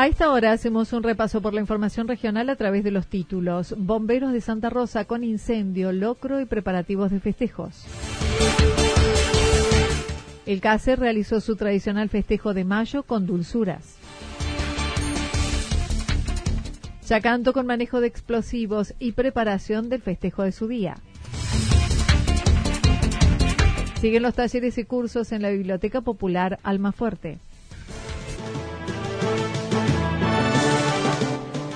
A esta hora hacemos un repaso por la información regional a través de los títulos. Bomberos de Santa Rosa con incendio, locro y preparativos de festejos. El CACE realizó su tradicional festejo de mayo con dulzuras. Chacanto con manejo de explosivos y preparación del festejo de su día. Siguen los talleres y cursos en la Biblioteca Popular Almafuerte.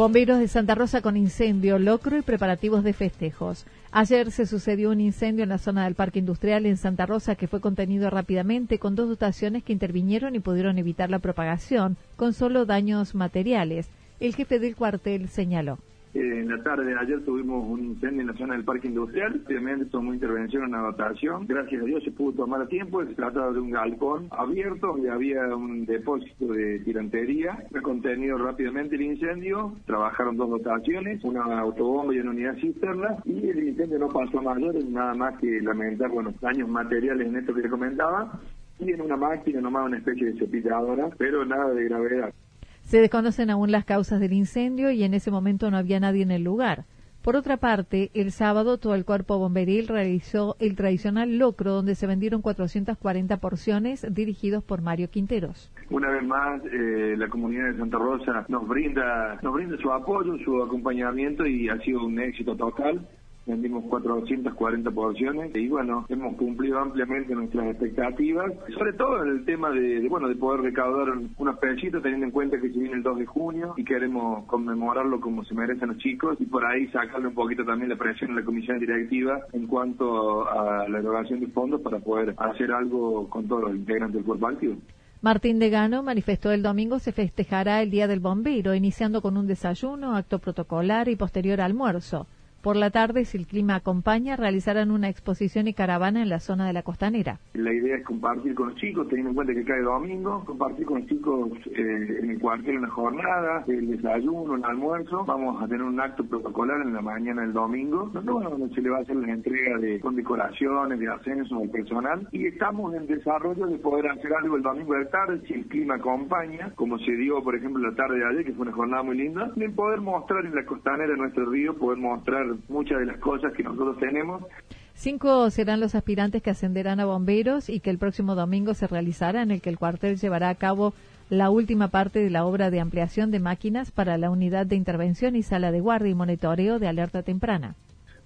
Bomberos de Santa Rosa con incendio, locro y preparativos de festejos. Ayer se sucedió un incendio en la zona del Parque Industrial en Santa Rosa que fue contenido rápidamente con dos dotaciones que intervinieron y pudieron evitar la propagación con solo daños materiales. El jefe del cuartel señaló. En la tarde de ayer tuvimos un incendio en la zona del parque industrial. Obviamente tomó intervención en la dotación. Gracias a Dios se pudo tomar a tiempo. Se trataba de un galpón abierto donde había un depósito de tirantería. Fue contenido rápidamente el incendio. Trabajaron dos dotaciones, una autobomba y una unidad cisterna. Y el incendio no pasó a mayores, nada más que lamentar bueno, daños materiales en esto que le comentaba. Y en una máquina, nomás una especie de cepilladora, pero nada de gravedad. Se desconocen aún las causas del incendio y en ese momento no había nadie en el lugar. Por otra parte, el sábado todo el cuerpo bomberil realizó el tradicional locro donde se vendieron 440 porciones dirigidos por Mario Quinteros. Una vez más, eh, la comunidad de Santa Rosa nos brinda, nos brinda su apoyo, su acompañamiento y ha sido un éxito total vendimos 440 porciones y bueno, hemos cumplido ampliamente nuestras expectativas, sobre todo en el tema de, bueno, de poder recaudar unos pesitos teniendo en cuenta que se viene el 2 de junio y queremos conmemorarlo como se merecen los chicos y por ahí sacarle un poquito también la presión a la comisión directiva en cuanto a la erogación de fondos para poder hacer algo con todos los integrantes del cuerpo activo. Martín Degano manifestó el domingo se festejará el Día del Bombero, iniciando con un desayuno, acto protocolar y posterior almuerzo. Por la tarde, si el clima acompaña, realizarán una exposición y caravana en la zona de la costanera. La idea es compartir con los chicos, teniendo en cuenta que cae domingo, compartir con los chicos eh, en el cuartel una jornada, el desayuno, el almuerzo. Vamos a tener un acto protocolar en la mañana del domingo, donde se le va a hacer la entrega de condecoraciones, de ascensos al personal. Y estamos en desarrollo de poder hacer algo el domingo de tarde, si el clima acompaña, como se dio, por ejemplo, la tarde de ayer, que fue una jornada muy linda, de poder mostrar en la costanera nuestro río, poder mostrar muchas de las cosas que nosotros tenemos. Cinco serán los aspirantes que ascenderán a bomberos y que el próximo domingo se realizará, en el que el cuartel llevará a cabo la última parte de la obra de ampliación de máquinas para la unidad de intervención y sala de guardia y monitoreo de alerta temprana.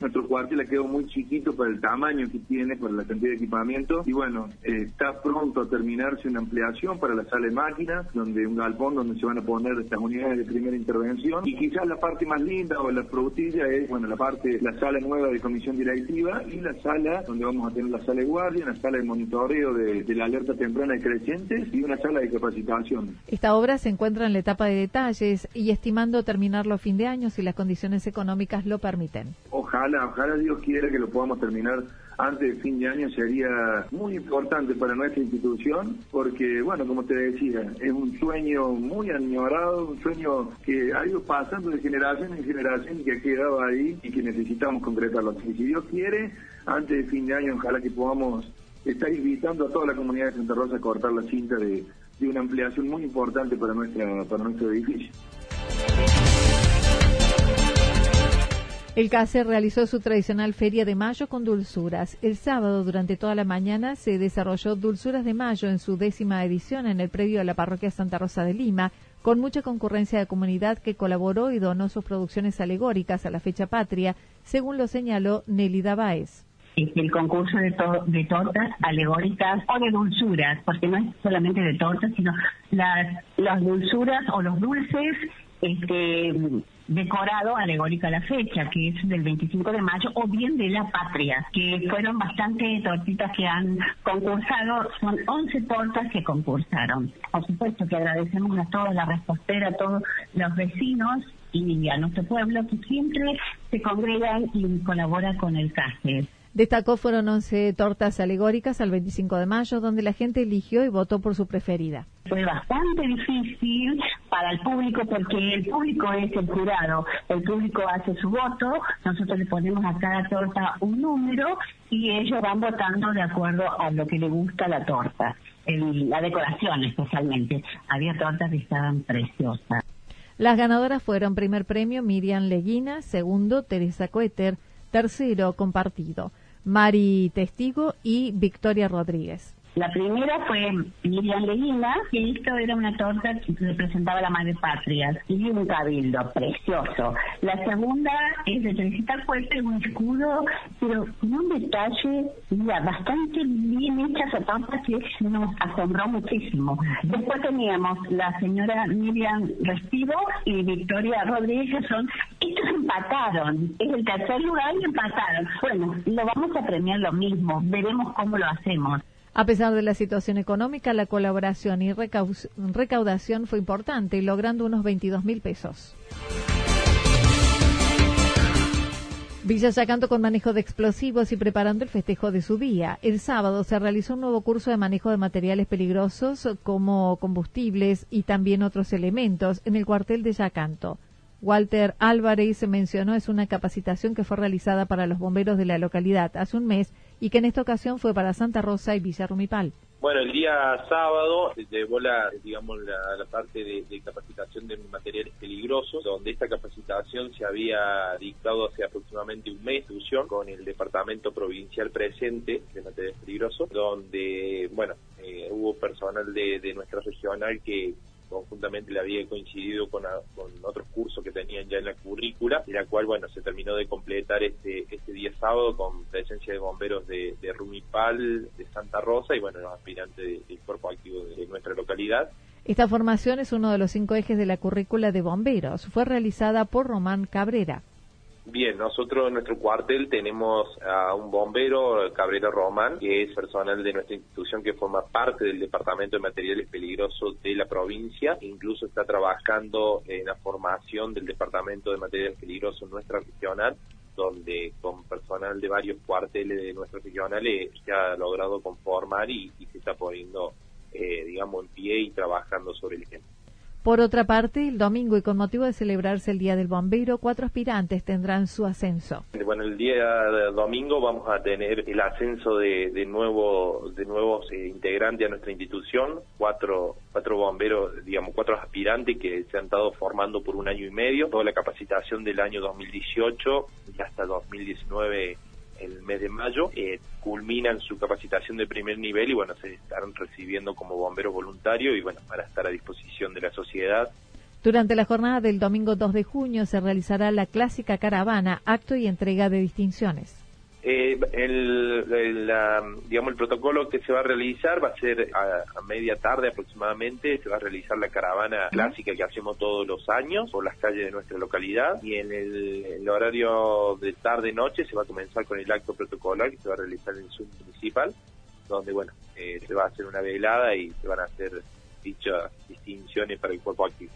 Nuestro cuartel ha quedado muy chiquito para el tamaño que tiene, para la cantidad de equipamiento. Y bueno, eh, está pronto a terminarse una ampliación para la sala de máquinas, donde un galpón donde se van a poner estas unidades de primera intervención. Y quizás la parte más linda o la frutilla es, bueno, la parte, la sala nueva de comisión directiva y la sala donde vamos a tener la sala de guardia, una sala de monitoreo de, de la alerta temprana de crecientes y una sala de capacitación. Esta obra se encuentra en la etapa de detalles y estimando terminarlo a fin de año si las condiciones económicas lo permiten. Ojalá ojalá, Dios quiera que lo podamos terminar antes de fin de año sería muy importante para nuestra institución porque, bueno, como te decía, es un sueño muy añorado, un sueño que ha ido pasando de generación en generación y que ha quedado ahí y que necesitamos concretarlo. Y si Dios quiere, antes de fin de año, ojalá que podamos estar invitando a toda la comunidad de Santa Rosa a cortar la cinta de, de una ampliación muy importante para, nuestra, para nuestro edificio. El CACE realizó su tradicional Feria de Mayo con dulzuras. El sábado, durante toda la mañana, se desarrolló Dulzuras de Mayo en su décima edición en el predio de la parroquia Santa Rosa de Lima, con mucha concurrencia de comunidad que colaboró y donó sus producciones alegóricas a la fecha patria, según lo señaló Nelida Báez el concurso de, tortas alegóricas o de dulzuras, porque no es solamente de tortas, sino las dulzuras o los dulces este, decorado alegórico a la fecha, que es del 25 de mayo, o bien de la patria, que fueron bastante tortitas que han concursado, son 11 tortas que concursaron. Por supuesto que agradecemos a toda la respostera, a todos los vecinos y a nuestro pueblo que siempre se congregan y colaboran con el CASE. Destacó fueron 11 tortas alegóricas al 25 de mayo, donde la gente eligió y votó por su preferida. Fue bastante difícil para el público porque el público es el jurado, el público hace su voto, nosotros le ponemos a cada torta un número y ellos van votando de acuerdo a lo que le gusta la torta, la decoración especialmente. Había tortas que estaban preciosas. Las ganadoras fueron primer premio Miriam Leguina, segundo Teresa Coeter, tercero compartido. Mari Testigo y Victoria Rodríguez. La primera fue Miriam Leguina, que esto era una torta que representaba la madre patria y un cabildo precioso. La segunda es de Teresita Fuerte, un escudo, pero con un detalle bastante bien hecha esa torta que nos asombró muchísimo. Después teníamos la señora Miriam Respido y Victoria Rodríguez, son, estos empataron, es el tercer lugar y empataron. Bueno, lo vamos a premiar lo mismo, veremos cómo lo hacemos. A pesar de la situación económica, la colaboración y recaudación fue importante, logrando unos 22 mil pesos. Villa Yacanto con manejo de explosivos y preparando el festejo de su día. El sábado se realizó un nuevo curso de manejo de materiales peligrosos como combustibles y también otros elementos en el cuartel de Yacanto. Walter Álvarez mencionó es una capacitación que fue realizada para los bomberos de la localidad hace un mes y que en esta ocasión fue para Santa Rosa y Villa Rumipal. Bueno, el día sábado se llevó la, digamos, la, parte de, capacitación de materiales peligrosos, donde esta capacitación se había dictado hace aproximadamente un mes, con el Departamento Provincial presente de materiales peligrosos, donde, bueno, eh, hubo personal de nuestra regional que conjuntamente le había coincidido con, otros cursos que tenían ya en la currícula, la cual, bueno, se terminó de completar este, este día sábado con presencia de bomberos de, Rumipal, de Santa Rosa y, bueno, los aspirantes del cuerpo activo de nuestra localidad. Esta formación es uno de los cinco ejes de la currícula de bomberos. Fue realizada por Román Cabrera. Bien, nosotros en nuestro cuartel tenemos a un bombero, Cabrera Román, que es personal de nuestra institución que forma parte del Departamento de Materiales Peligrosos de la provincia, incluso está trabajando en la formación del Departamento de Materiales Peligrosos nuestra regional, donde con personal de varios cuarteles de nuestra regional eh, se ha logrado conformar y, se está poniendo, eh, digamos, en pie y trabajando sobre el ejemplo. Por otra parte, el domingo y con motivo de celebrarse el Día del Bombero, cuatro aspirantes tendrán su ascenso. Bueno, el día domingo vamos a tener el ascenso de, de, nuevo, de nuevos eh, integrantes a nuestra institución, cuatro, cuatro bomberos, digamos, cuatro aspirantes que se han estado formando por un año y medio, toda la capacitación del año 2018 y hasta 2019 el mes de mayo, eh, culminan su capacitación de primer nivel y bueno, se estarán recibiendo como bomberos voluntarios y bueno, para estar a disposición de la sociedad. Durante la jornada del domingo 2 de junio se realizará la clásica caravana, acto y entrega de distinciones. Eh, el, digamos, el protocolo que se va a realizar va a ser a, media tarde aproximadamente, se va a realizar la caravana clásica que hacemos todos los años por las calles de nuestra localidad. Y en el, horario de tarde-noche se va a comenzar con el acto protocolar que se va a realizar en el municipal, donde, bueno, eh, se va a hacer una velada y se van a hacer dichas distinciones para el cuerpo activo.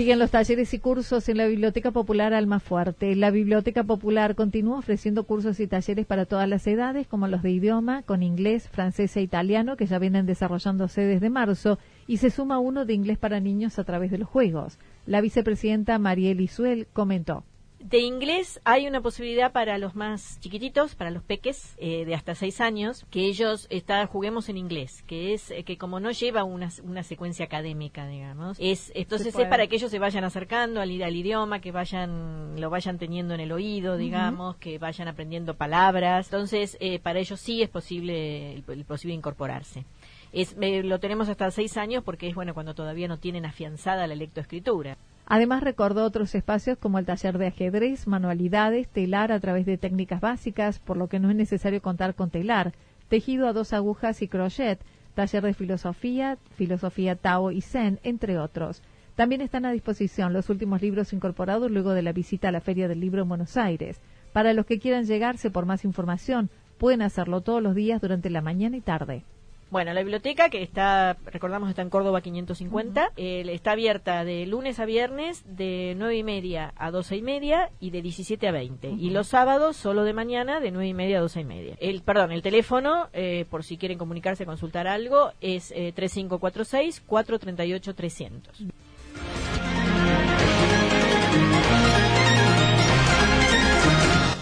Siguen los talleres y cursos en la Biblioteca Popular Almafuerte. La Biblioteca Popular continúa ofreciendo cursos y talleres para todas las edades, como los de idioma, con inglés, francés e italiano, que ya vienen desarrollándose desde marzo, y se suma uno de inglés para niños a través de los juegos. La vicepresidenta Mariel Isuel comentó. De inglés hay una posibilidad para los más chiquititos, para los peques eh, de hasta seis años, que ellos está, juguemos en inglés, que es eh, que como no lleva una, una secuencia académica, digamos, es entonces es para que ellos se vayan acercando al, al idioma, que vayan lo vayan teniendo en el oído, digamos, que vayan aprendiendo palabras. Entonces eh, para ellos sí es posible el, posible incorporarse. Es, lo tenemos hasta seis años porque es bueno cuando todavía no tienen afianzada la lectoescritura. Además recordó otros espacios como el taller de ajedrez, manualidades, telar a través de técnicas básicas, por lo que no es necesario contar con telar, tejido a dos agujas y crochet, taller de filosofía, filosofía Tao y Zen, entre otros. También están a disposición los últimos libros incorporados luego de la visita a la Feria del Libro en Buenos Aires. Para los que quieran llegarse por más información, pueden hacerlo todos los días durante la mañana y tarde. Bueno, la biblioteca que está, recordamos, está en Córdoba 550, está abierta de lunes a viernes de nueve y media a doce y media y de 17 a 20. Y los sábados solo de mañana de nueve y media a doce y media. El, perdón, el teléfono, eh, por si quieren comunicarse, consultar algo, es eh, 3546-438-300.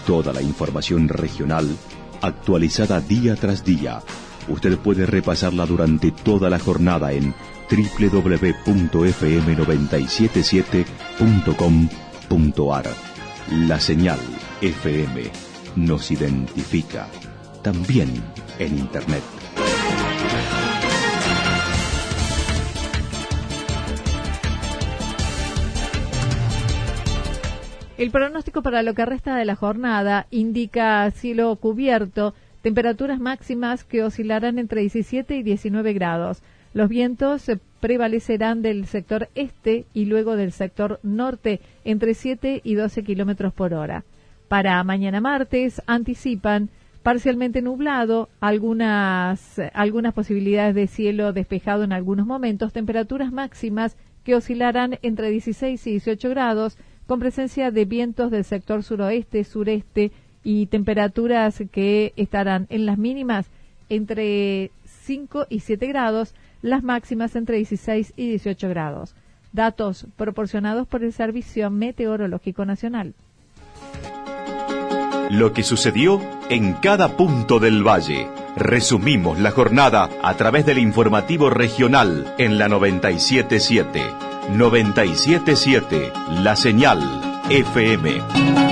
Toda la información regional actualizada día tras día Usted puede repasarla durante toda la jornada en www.fm977.com.ar. La señal FM nos identifica también en Internet. El pronóstico para lo que resta de la jornada indica cielo cubierto Temperaturas máximas que oscilarán entre 17 y 19 grados. Los vientos prevalecerán del sector este y luego del sector norte entre 7 y 12 kilómetros por hora. Para mañana martes anticipan parcialmente nublado, algunas, algunas posibilidades de cielo despejado en algunos momentos, temperaturas máximas que oscilarán entre 16 y 18 grados, con presencia de vientos del sector suroeste, sureste y temperaturas que estarán en las mínimas entre 5 y 7 grados, las máximas entre 16 y 18 grados. Datos proporcionados por el Servicio Meteorológico Nacional. Lo que sucedió en cada punto del valle. Resumimos la jornada a través del informativo regional en la 977. 977, la señal FM.